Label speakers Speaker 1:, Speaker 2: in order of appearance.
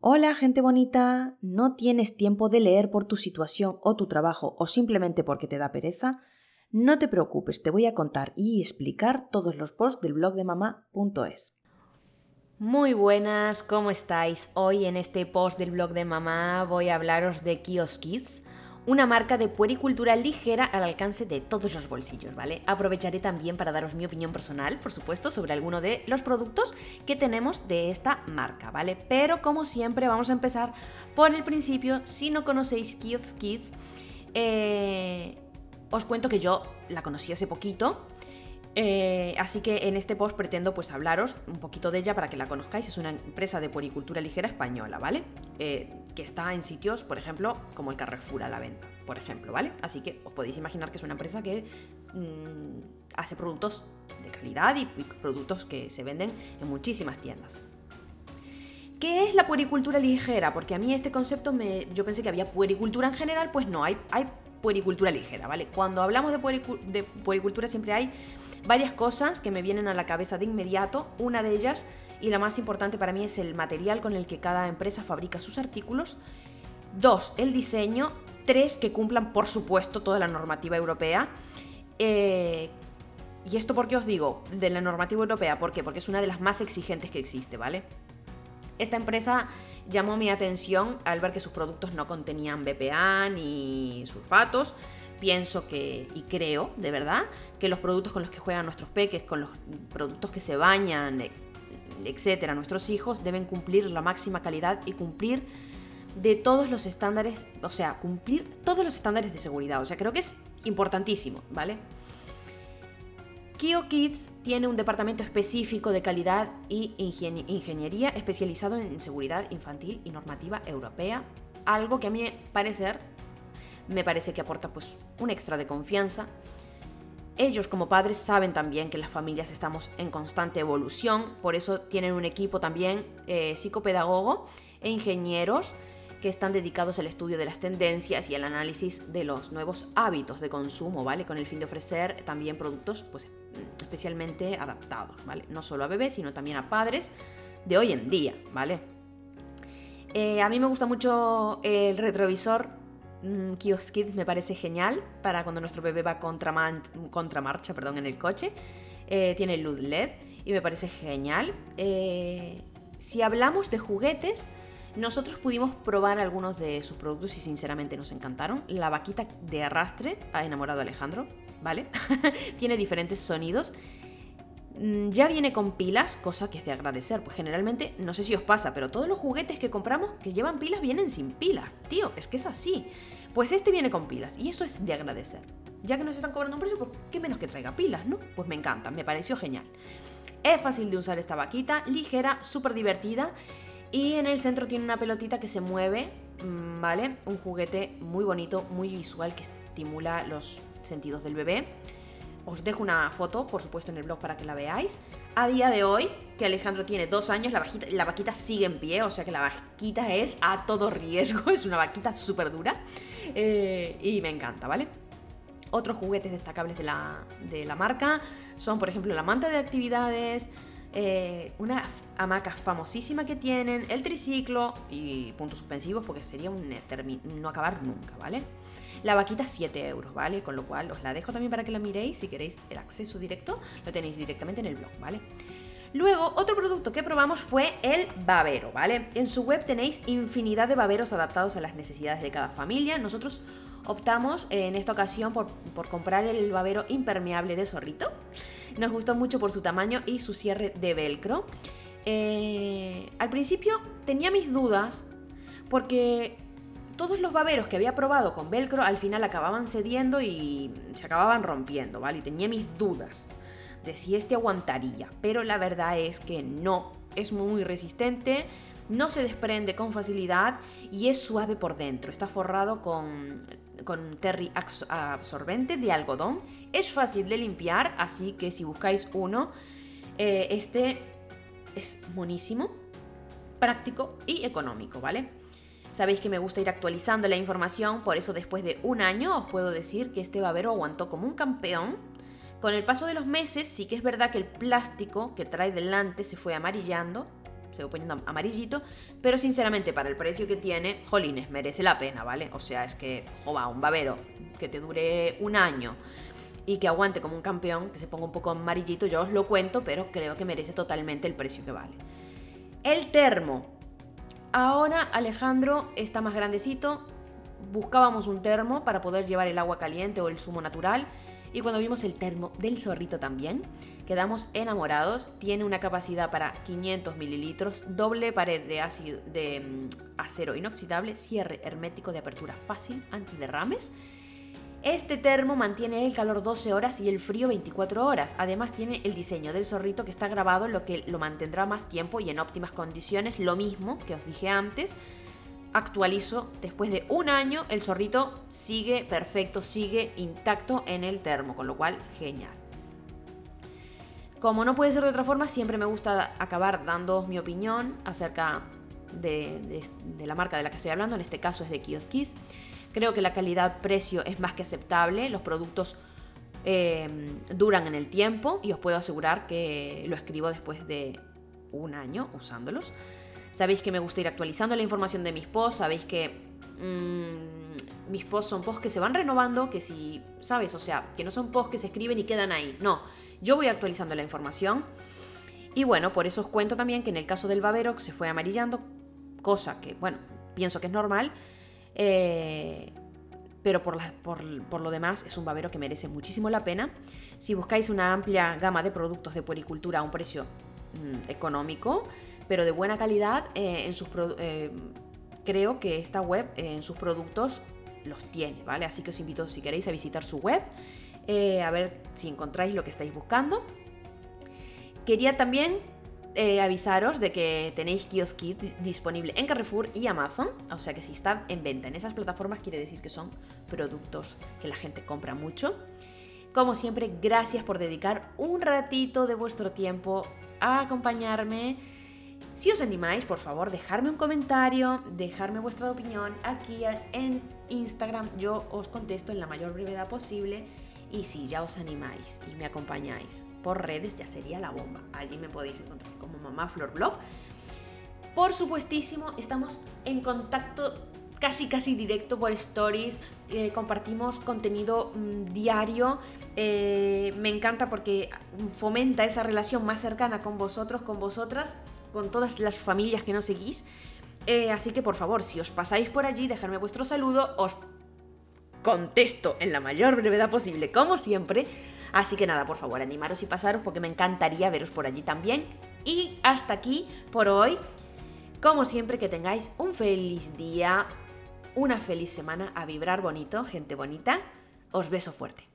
Speaker 1: Hola gente bonita, ¿no tienes tiempo de leer por tu situación o tu trabajo o simplemente porque te da pereza? No te preocupes, te voy a contar y explicar todos los posts del blog de mamá.es.
Speaker 2: Muy buenas, ¿cómo estáis? Hoy en este post del blog de mamá voy a hablaros de Kiosk Kids, una marca de puericultura ligera al alcance de todos los bolsillos, ¿vale? Aprovecharé también para daros mi opinión personal, por supuesto, sobre alguno de los productos que tenemos de esta marca, ¿vale? Pero como siempre vamos a empezar por el principio. Si no conocéis Kiosk Kids, eh, os cuento que yo la conocí hace poquito, eh, así que en este post pretendo pues hablaros un poquito de ella para que la conozcáis. Es una empresa de poricultura ligera española, ¿vale? Eh, que está en sitios, por ejemplo, como el Carrefour a la venta, por ejemplo, ¿vale? Así que os podéis imaginar que es una empresa que mm, hace productos de calidad y, productos que se venden en muchísimas tiendas. ¿Qué es la puericultura ligera? Porque a mí este concepto me, yo pensé que había puericultura en general, pues no, hay, hay puericultura ligera, ¿vale? Cuando hablamos de, de puericultura siempre hay varias cosas que me vienen a la cabeza de inmediato. Una de ellas, y la más importante para mí, es el material con el que cada empresa fabrica sus artículos. Dos, el diseño. Tres, que cumplan, por supuesto, toda la normativa europea. Eh, ¿Y esto por qué os digo? De la normativa europea, ¿por qué? Porque es una de las más exigentes que existe, ¿vale? Esta empresa llamó mi atención al ver que sus productos no contenían BPA ni sulfatos, pienso que, y creo, de verdad, que los productos con los que juegan nuestros peques, con los productos que se bañan, etcétera, nuestros hijos, deben cumplir la máxima calidad y cumplir de todos los estándares, o sea, cumplir todos los estándares de seguridad. O sea, creo que es importantísimo, ¿vale? Kio Kids tiene un departamento específico de calidad y ingeniería especializado en seguridad infantil y normativa europea, algo que a mi parecer me parece que aporta pues un extra de confianza. Ellos como padres saben también que las familias estamos en constante evolución, por eso tienen un equipo también eh, psicopedagogo e ingenieros que están dedicados al estudio de las tendencias y al análisis de los nuevos hábitos de consumo, ¿vale? Con el fin de ofrecer también productos pues especialmente adaptados, ¿vale? No solo a bebés, sino también a padres de hoy en día, ¿vale? Eh, a mí me gusta mucho el retrovisor Mm, Kiosk Kids me parece genial para cuando nuestro bebé va contra, marcha perdón, en el coche. Eh, tiene luz LED y me parece genial. Eh, si hablamos de juguetes, nosotros pudimos probar algunos de sus productos y sinceramente nos encantaron. La vaquita de arrastre ha enamorado a Alejandro, ¿vale? tiene diferentes sonidos ya viene con pilas, cosa que es de agradecer, pues generalmente, no sé si os pasa, pero todos los juguetes que compramos que llevan pilas vienen sin pilas, tío, es que es así. Pues este viene con pilas y eso es de agradecer. Ya que nos están cobrando un precio, pues qué menos que traiga pilas, ¿no? Pues me encanta, me pareció genial. Es fácil de usar esta vaquita, ligera, súper divertida y en el centro tiene una pelotita que se mueve, mm, ¿vale? Un juguete muy bonito, muy visual que estimula los sentidos del bebé os dejo una foto, por supuesto, en el blog para que la veáis. A día de hoy, que Alejandro tiene dos años, la, la vaquita sigue en pie, o sea que la vaquita es a todo riesgo, es una vaquita súper dura. Eh, y me encanta, ¿vale? Otros juguetes destacables de la, de la marca son, por ejemplo, la manta de actividades, eh, una hamaca famosísima que tienen, el triciclo y puntos suspensivos porque sería un no acabar nunca, ¿vale? La vaquita 7 euros, ¿vale? Con lo cual os la dejo también para que la miréis. Si queréis el acceso directo, lo tenéis directamente en el blog, ¿vale? Luego, otro producto que probamos fue el babero, ¿vale? En su web tenéis infinidad de baberos adaptados a las necesidades de cada familia. Nosotros optamos en esta ocasión por, comprar el babero impermeable de zorrito. Nos gustó mucho por su tamaño y su cierre de velcro. Eh, al principio tenía mis dudas porque todos los baberos que había probado con velcro al final acababan cediendo y se acababan rompiendo, ¿vale? Y tenía mis dudas de si este aguantaría, pero la verdad es que no, es muy resistente, no se desprende con facilidad y es suave por dentro, está forrado con, con terry absorbente de algodón, es fácil de limpiar, así que si buscáis uno, eh, este es monísimo, práctico y económico, ¿vale? Sabéis que me gusta ir actualizando la información, por eso después de un año os puedo decir que este babero aguantó como un campeón. Con el paso de los meses sí que es verdad que el plástico que trae delante se fue amarillando, se va poniendo amarillito, pero sinceramente para el precio que tiene, jolines, merece la pena, ¿vale? O sea, es que, jova, un babero que te dure un año y que aguante como un campeón, que se ponga un poco amarillito, yo os lo cuento, pero creo que merece totalmente el precio que vale. El termo. Ahora Alejandro está más grandecito, buscábamos un termo para poder llevar el agua caliente o el zumo natural y cuando vimos el termo del zorrito también, quedamos enamorados. Tiene una capacidad para 500 mililitros, doble pared de, ácido, de mm, acero inoxidable, cierre hermético de apertura fácil, antiderrames. Este termo mantiene el calor 12 horas y el frío 24 horas. Además tiene el diseño del zorrito que está grabado, lo que lo mantendrá más tiempo y en óptimas condiciones. Lo mismo que os dije antes, actualizo, después de un año el zorrito sigue perfecto, sigue intacto en el termo, con lo cual genial. Como no puede ser de otra forma, siempre me gusta acabar dando mi opinión acerca de, la marca de la que estoy hablando, en este caso es de Kioskis. Creo que la calidad-precio es más que aceptable, los productos eh, duran en el tiempo y os puedo asegurar que lo escribo después de un año usándolos. Sabéis que me gusta ir actualizando la información de mis posts, sabéis que mmm, mis posts son posts que se van renovando, que si, ¿sabes? O sea, que no son posts que se escriben y quedan ahí. No, yo voy actualizando la información. Y bueno, por eso os cuento también que en el caso del Baverox se fue amarillando, cosa que, bueno, pienso que es normal. Eh, pero por, lo demás es un babero que merece muchísimo la pena. Si buscáis una amplia gama de productos de puericultura a un precio mm, económico, pero de buena calidad, eh, en sus eh, creo que esta web en sus productos los tiene, ¿vale? Así que os invito, si queréis, a visitar su web, a ver si encontráis lo que estáis buscando. Quería también avisaros de que tenéis Kiosk disponible en Carrefour y Amazon, o sea que si está en venta en esas plataformas quiere decir que son productos que la gente compra mucho. Como siempre, gracias por dedicar un ratito de vuestro tiempo a acompañarme si os animáis, por favor, dejarme un comentario, dejarme vuestra opinión aquí en Instagram. Yo os contesto en la mayor brevedad posible. Y si ya os animáis y me acompañáis por redes, ya sería la bomba. Allí me podéis encontrar Flor Blog. Por supuestísimo, estamos en contacto casi casi directo por stories. Eh, compartimos contenido mm, diario. Eh, me encanta porque fomenta esa relación más cercana con vosotros, con vosotras con todas las familias que no seguís. Eh, así que por favor, si os pasáis por allí, dejadme vuestro saludo, os contesto en la mayor brevedad posible, como siempre. Así que nada, por favor, animaros y pasaros porque me encantaría veros por allí también. Y hasta aquí por hoy. Como siempre, que tengáis un feliz día, una feliz semana, a vibrar bonito, gente bonita. Os beso fuerte.